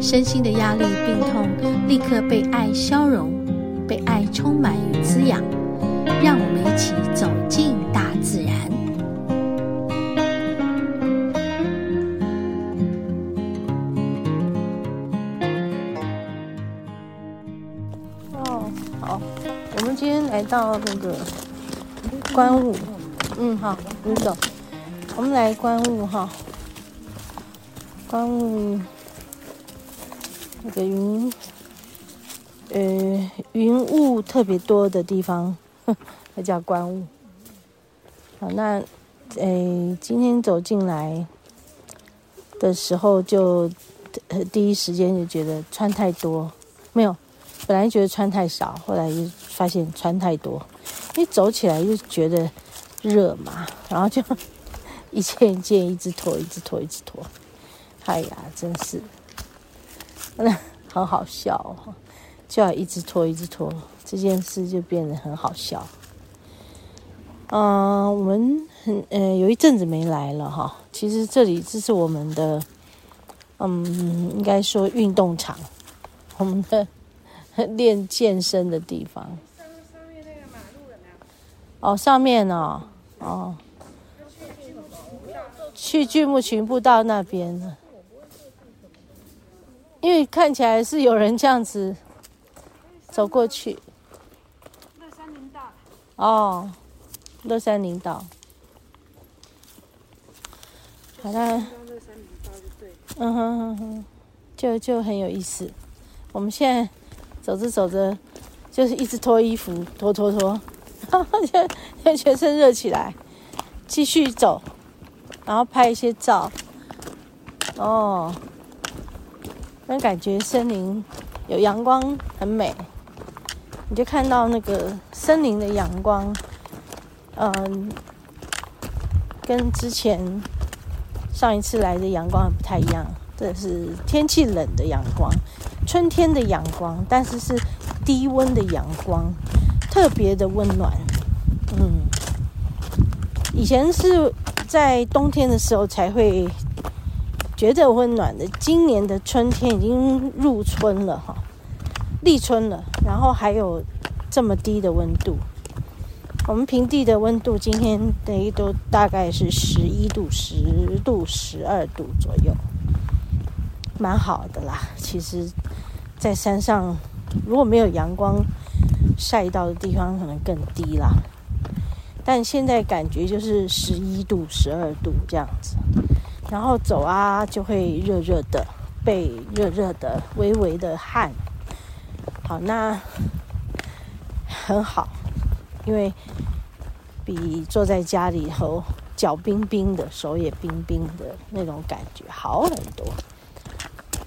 身心的压力、病痛立刻被爱消融，被爱充满与滋养。让我们一起走进大自然。哦，好，我们今天来到那个观雾，嗯，好，你走。我们来观雾哈，观雾那个云，呃，云雾特别多的地方，那叫观雾。好，那诶，今天走进来的时候就，就第一时间就觉得穿太多，没有，本来觉得穿太少，后来就发现穿太多，一走起来就觉得热嘛，然后就。一件一件一直脱，一直脱，一直脱。哎呀，真是，那 很好笑哦，就要一直拖，一直拖，这件事就变得很好笑。嗯、我们很呃有一阵子没来了哈。其实这里这是我们的，嗯，应该说运动场，我们的 练健身的地方。上上面那个马路有没有？哦，上面哦，哦。去巨木群步道那边了，因为看起来是有人这样子走过去。乐山林道。哦，乐山林道。好啦。嗯哼哼哼，就就很有意思。我们现在走着走着，就是一直脱衣服，脱脱脱，然后就全身热起来，继续走。然后拍一些照，哦，那感觉森林有阳光很美，你就看到那个森林的阳光，嗯，跟之前上一次来的阳光不太一样。这是天气冷的阳光，春天的阳光，但是是低温的阳光，特别的温暖。嗯，以前是。在冬天的时候才会觉得温暖的。今年的春天已经入春了哈，立春了，然后还有这么低的温度。我们平地的温度今天等于都大概是十一度、十度、十二度左右，蛮好的啦。其实，在山上如果没有阳光晒到的地方，可能更低啦。但现在感觉就是十一度、十二度这样子，然后走啊就会热热的，背热热的，微微的汗。好，那很好，因为比坐在家里头脚冰冰的，手也冰冰的那种感觉好很多。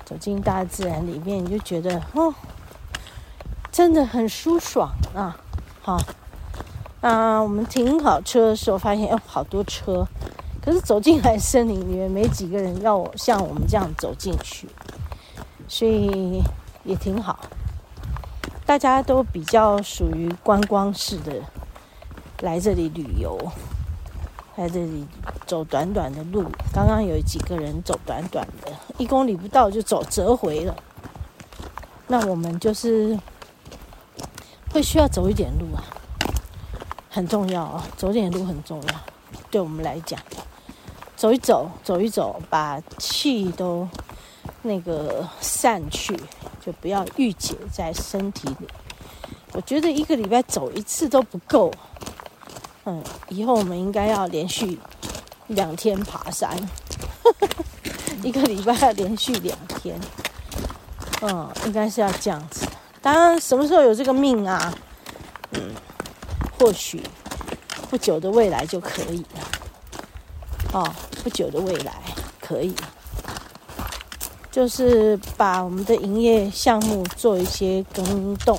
走进大自然里面，你就觉得哦，真的很舒爽啊！好。啊，我们停好车的时候，发现哦，好多车，可是走进来森林里面，没几个人要像我们这样走进去，所以也挺好。大家都比较属于观光式的，来这里旅游，来这里走短短的路。刚刚有几个人走短短的，一公里不到就走折回了。那我们就是会需要走一点路啊。很重要啊，走点路很重要，对我们来讲，走一走，走一走，把气都那个散去，就不要郁结在身体里。我觉得一个礼拜走一次都不够，嗯，以后我们应该要连续两天爬山，一个礼拜要连续两天，嗯，应该是要这样子。当然，什么时候有这个命啊？嗯。或许不久的未来就可以了，哦，不久的未来可以，就是把我们的营业项目做一些更动。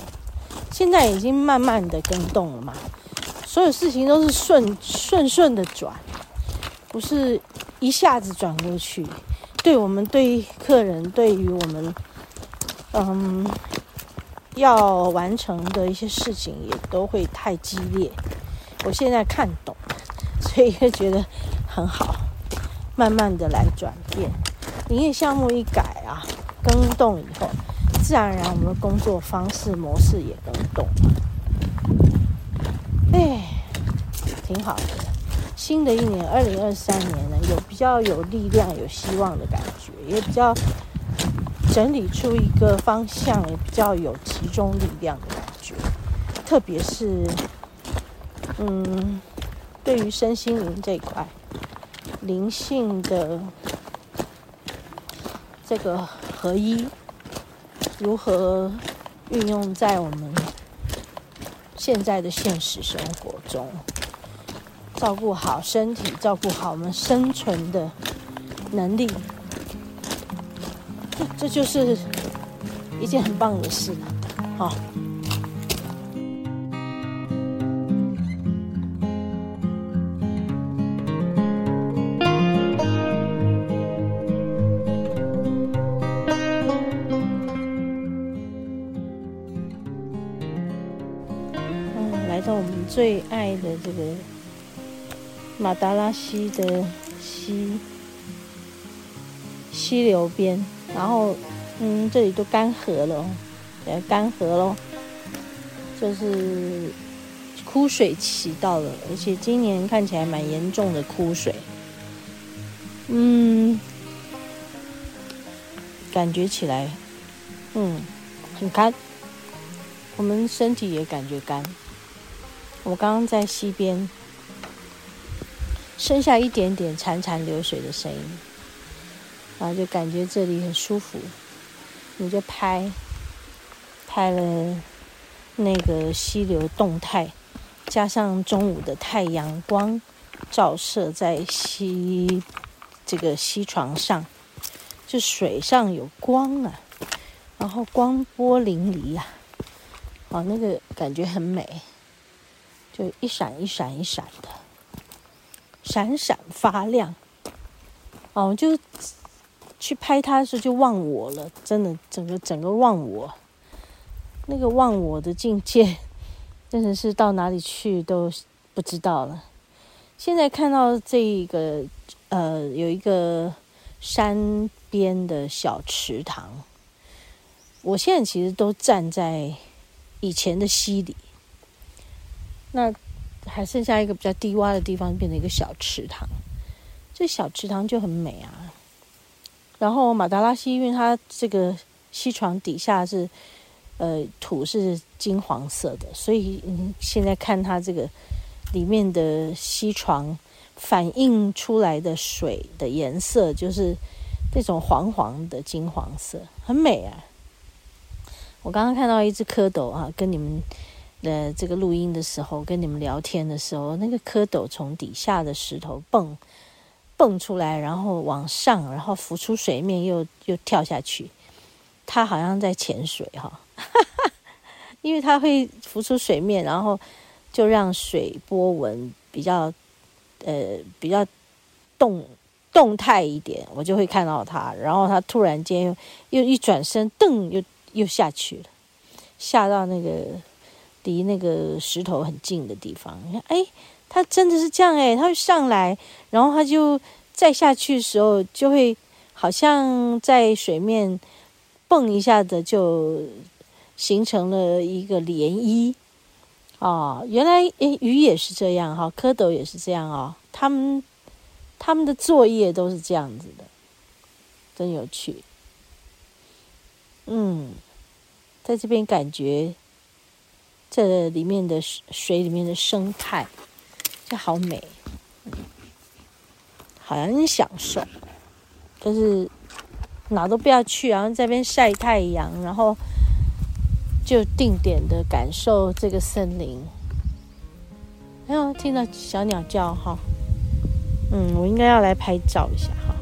现在已经慢慢的更动了嘛，所有事情都是顺顺顺的转，不是一下子转过去。对我们对客人，对于我们，嗯，要完成的一些事情也都会太激烈。我现在看懂，所以也觉得很好，慢慢的来转变。营业项目一改啊，更动以后，自然而然我们的工作方式模式也更动。哎，挺好的。新的一年，二零二三年呢，有比较有力量、有希望的感觉，也比较整理出一个方向，也比较有集中力量的感觉。特别是，嗯，对于身心灵这一块，灵性的这个合一，如何运用在我们现在的现实生活中？照顾好身体，照顾好我们生存的能力，这这就是一件很棒的事了，好。最爱的这个。马达拉溪的溪溪流边，然后嗯，这里都干涸了，也干涸了，就是枯水期到了，而且今年看起来蛮严重的枯水，嗯，感觉起来嗯很干，我们身体也感觉干，我刚刚在溪边。剩下一点点潺潺流水的声音，然后就感觉这里很舒服，你就拍拍了那个溪流动态，加上中午的太阳光照射在溪这个溪床上，就水上有光啊，然后光波粼粼呀，啊，那个感觉很美，就一闪一闪一闪的。闪闪发亮，哦，就去拍它的时候就忘我了，真的，整个整个忘我，那个忘我的境界，真的是到哪里去都不知道了。现在看到这个，呃，有一个山边的小池塘，我现在其实都站在以前的溪里，那。还剩下一个比较低洼的地方，变成一个小池塘。这小池塘就很美啊。然后马达拉溪，因为它这个溪床底下是呃土是金黄色的，所以嗯，现在看它这个里面的溪床反映出来的水的颜色，就是那种黄黄的金黄色，很美啊。我刚刚看到一只蝌蚪啊，跟你们。呃，这个录音的时候跟你们聊天的时候，那个蝌蚪从底下的石头蹦蹦出来，然后往上，然后浮出水面，又又跳下去。它好像在潜水哈，因为它会浮出水面，然后就让水波纹比较呃比较动动态一点，我就会看到它。然后它突然间又又一转身，噔，又又下去了，下到那个。离那个石头很近的地方，你看，哎，它真的是这样哎，它会上来，然后它就再下去的时候，就会好像在水面蹦一下子，就形成了一个涟漪。哦，原来诶，鱼也是这样哈，蝌蚪也是这样哦，他们他们的作业都是这样子的，真有趣。嗯，在这边感觉。这里面的水里面的生态，这好美，好像很享受，就是哪都不要去，然后在这边晒太阳，然后就定点的感受这个森林。哎呦，听到小鸟叫哈，嗯，我应该要来拍照一下哈。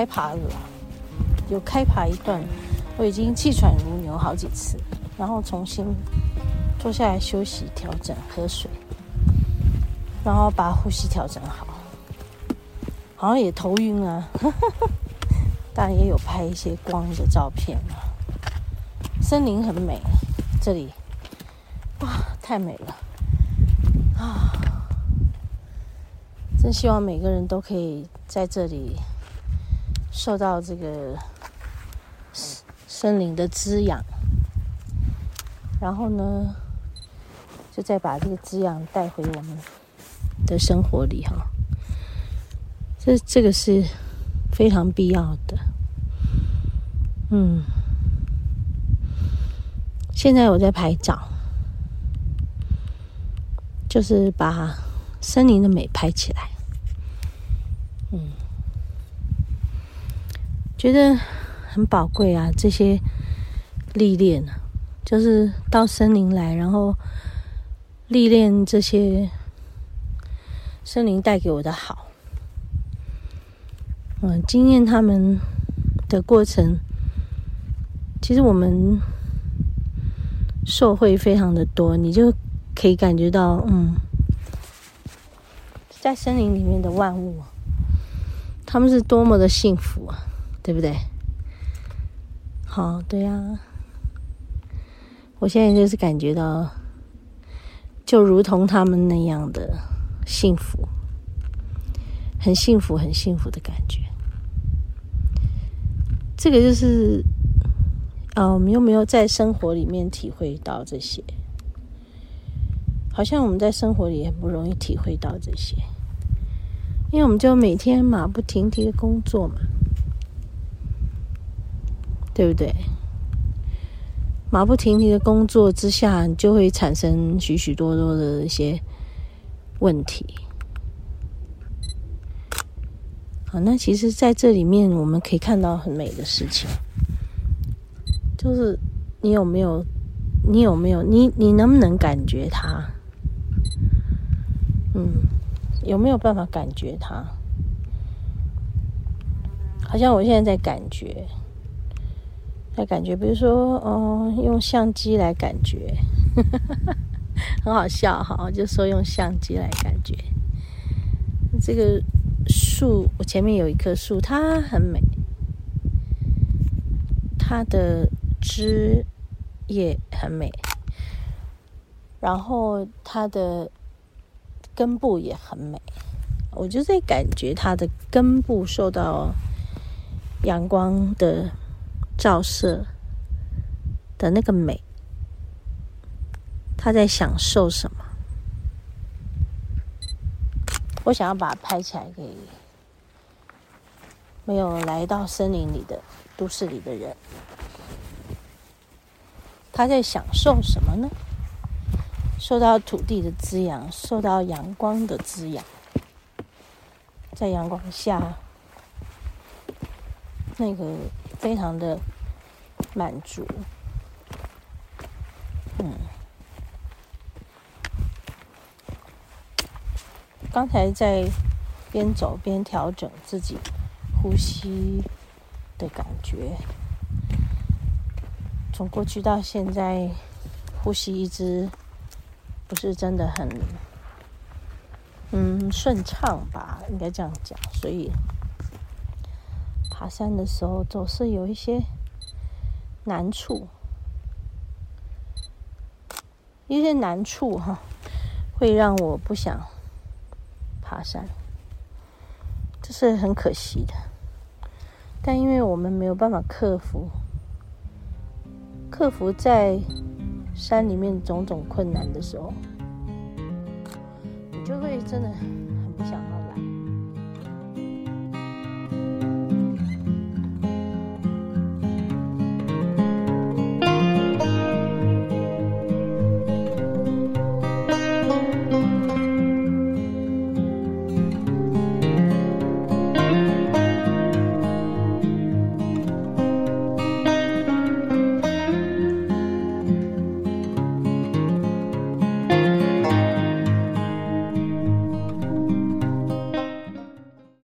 开爬了，有开爬一段，我已经气喘如牛好几次，然后重新坐下来休息、调整、喝水，然后把呼吸调整好。好像也头晕啊，但也有拍一些光的照片啊。森林很美，这里哇，太美了啊！真希望每个人都可以在这里受到这个森林的滋养，然后呢，就再把这个滋养带回我们的生活里哈。这这个是非常必要的，嗯。现在我在拍照，就是把森林的美拍起来，嗯，觉得很宝贵啊。这些历练，就是到森林来，然后历练这些森林带给我的好。嗯，经验他们的过程，其实我们受惠非常的多，你就可以感觉到，嗯，在森林里面的万物，他们是多么的幸福啊，对不对？好，对呀，我现在就是感觉到，就如同他们那样的幸福，很幸福，很幸福的感觉。这个就是，啊，我们有没有在生活里面体会到这些？好像我们在生活里也不容易体会到这些，因为我们就每天马不停蹄的工作嘛，对不对？马不停蹄的工作之下，就会产生许许多多的一些问题。好，那其实在这里面，我们可以看到很美的事情，就是你有没有，你有没有，你你能不能感觉它？嗯，有没有办法感觉它？好像我现在在感觉，在感觉，比如说，哦，用相机来感觉，很好笑哈，我就说用相机来感觉这个。树，我前面有一棵树，它很美，它的枝叶很美，然后它的根部也很美，我就在感觉它的根部受到阳光的照射的那个美，他在享受什么？我想要把它拍起来给没有来到森林里的都市里的人，他在享受什么呢？受到土地的滋养，受到阳光的滋养，在阳光下，那个非常的满足，嗯。刚才在边走边调整自己呼吸的感觉，从过去到现在，呼吸一直不是真的很嗯顺畅吧，应该这样讲。所以爬山的时候总是有一些难处，一些难处哈，会让我不想。爬山，这是很可惜的。但因为我们没有办法克服，克服在山里面种种困难的时候，你就会真的很不想。